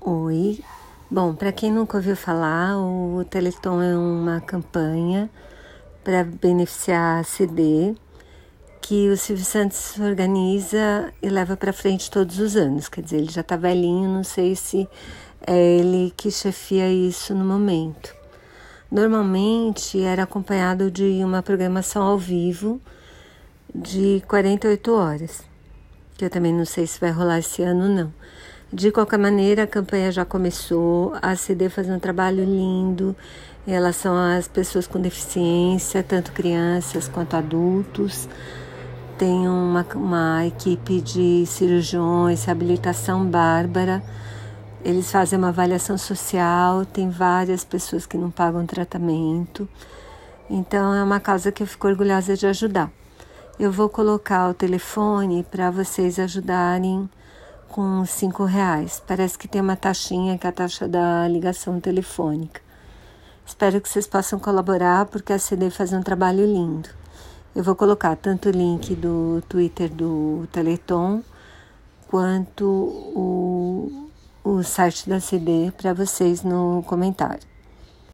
Oi. Bom, para quem nunca ouviu falar, o Teleton é uma campanha para beneficiar a CD que o Silvio Santos organiza e leva para frente todos os anos. Quer dizer, ele já está velhinho, não sei se é ele que chefia isso no momento. Normalmente era acompanhado de uma programação ao vivo de 48 horas, que eu também não sei se vai rolar esse ano não. De qualquer maneira, a campanha já começou, a CD faz um trabalho lindo em relação às pessoas com deficiência, tanto crianças quanto adultos. Tem uma, uma equipe de cirurgiões, reabilitação bárbara. Eles fazem uma avaliação social, tem várias pessoas que não pagam tratamento. Então é uma causa que eu fico orgulhosa de ajudar. Eu vou colocar o telefone para vocês ajudarem com cinco reais. Parece que tem uma taxinha que é a taxa da ligação telefônica. Espero que vocês possam colaborar porque a CD faz um trabalho lindo. Eu vou colocar tanto o link do Twitter do Teleton quanto o, o site da CD para vocês no comentário.